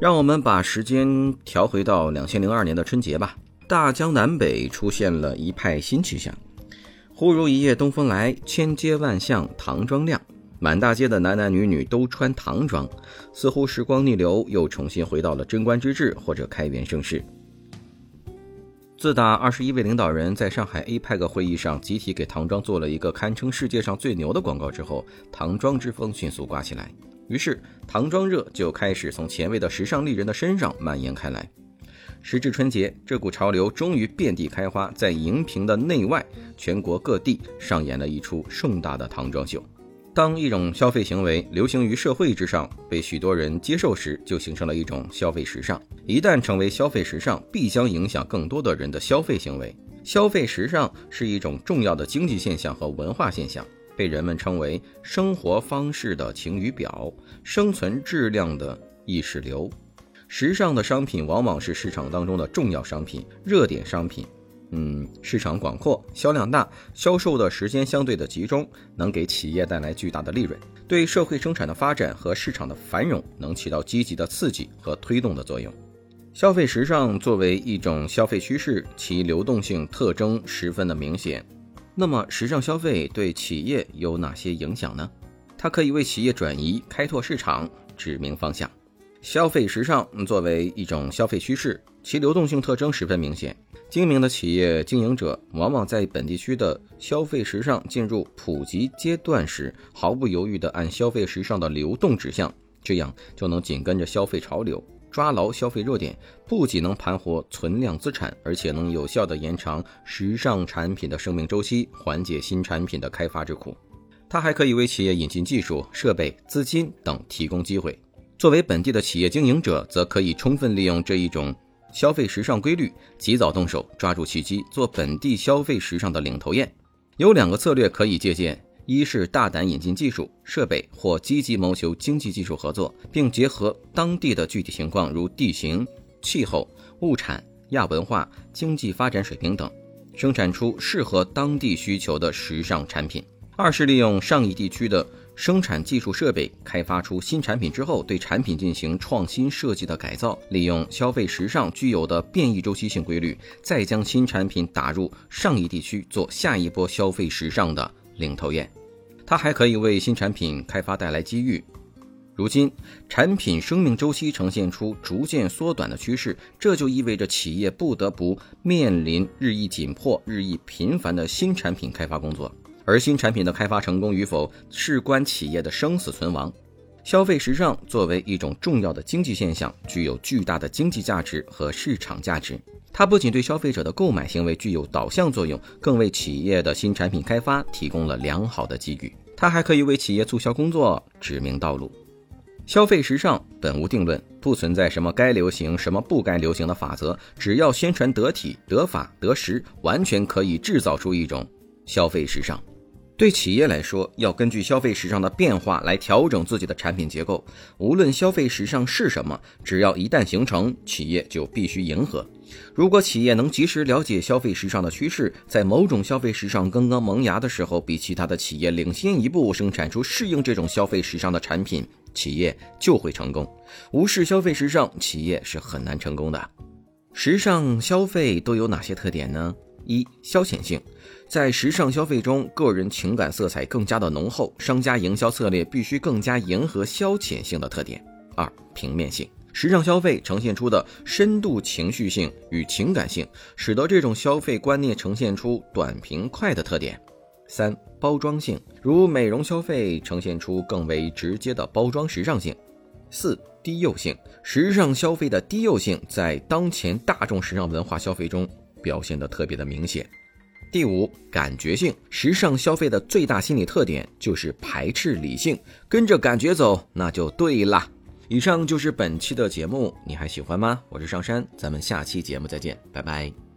让我们把时间调回到两千零二年的春节吧。大江南北出现了一派新气象，忽如一夜东风来，千街万巷唐装亮，满大街的男男女女都穿唐装，似乎时光逆流，又重新回到了贞观之治或者开元盛世。自打二十一位领导人在上海 APEC 会议上集体给唐装做了一个堪称世界上最牛的广告之后，唐装之风迅速刮起来。于是，唐装热就开始从前卫的时尚丽人的身上蔓延开来。时至春节，这股潮流终于遍地开花，在荧屏的内外，全国各地上演了一出盛大的唐装秀。当一种消费行为流行于社会之上，被许多人接受时，就形成了一种消费时尚。一旦成为消费时尚，必将影响更多的人的消费行为。消费时尚是一种重要的经济现象和文化现象。被人们称为生活方式的晴雨表，生存质量的意识流。时尚的商品往往是市场当中的重要商品、热点商品。嗯，市场广阔，销量大，销售的时间相对的集中，能给企业带来巨大的利润，对社会生产的发展和市场的繁荣能起到积极的刺激和推动的作用。消费时尚作为一种消费趋势，其流动性特征十分的明显。那么，时尚消费对企业有哪些影响呢？它可以为企业转移、开拓市场指明方向。消费时尚作为一种消费趋势，其流动性特征十分明显。精明的企业经营者往往在本地区的消费时尚进入普及阶段时，毫不犹豫地按消费时尚的流动指向，这样就能紧跟着消费潮流。抓牢消费热点，不仅能盘活存量资产，而且能有效地延长时尚产品的生命周期，缓解新产品的开发之苦。它还可以为企业引进技术、设备、资金等提供机会。作为本地的企业经营者，则可以充分利用这一种消费时尚规律，及早动手，抓住契机，做本地消费时尚的领头雁。有两个策略可以借鉴。一是大胆引进技术设备，或积极谋求经济技术合作，并结合当地的具体情况，如地形、气候、物产、亚文化、经济发展水平等，生产出适合当地需求的时尚产品。二是利用上一地区的生产技术设备，开发出新产品之后，对产品进行创新设计的改造，利用消费时尚具有的变异周期性规律，再将新产品打入上一地区，做下一波消费时尚的领头雁。它还可以为新产品开发带来机遇。如今，产品生命周期呈现出逐渐缩短的趋势，这就意味着企业不得不面临日益紧迫、日益频繁的新产品开发工作。而新产品的开发成功与否，事关企业的生死存亡。消费时尚作为一种重要的经济现象，具有巨大的经济价值和市场价值。它不仅对消费者的购买行为具有导向作用，更为企业的新产品开发提供了良好的机遇。它还可以为企业促销工作指明道路。消费时尚本无定论，不存在什么该流行、什么不该流行的法则，只要宣传得体、得法、得时，完全可以制造出一种消费时尚。对企业来说，要根据消费时尚的变化来调整自己的产品结构。无论消费时尚是什么，只要一旦形成，企业就必须迎合。如果企业能及时了解消费时尚的趋势，在某种消费时尚刚刚萌芽的时候，比其他的企业领先一步，生产出适应这种消费时尚的产品，企业就会成功。无视消费时尚，企业是很难成功的。时尚消费都有哪些特点呢？一、消遣性。在时尚消费中，个人情感色彩更加的浓厚，商家营销策略必须更加迎合消遣性的特点。二、平面性，时尚消费呈现出的深度情绪性与情感性，使得这种消费观念呈现出短平快的特点。三、包装性，如美容消费呈现出更为直接的包装时尚性。四、低幼性，时尚消费的低幼性在当前大众时尚文化消费中表现得特别的明显。第五，感觉性时尚消费的最大心理特点就是排斥理性，跟着感觉走那就对啦。以上就是本期的节目，你还喜欢吗？我是上山，咱们下期节目再见，拜拜。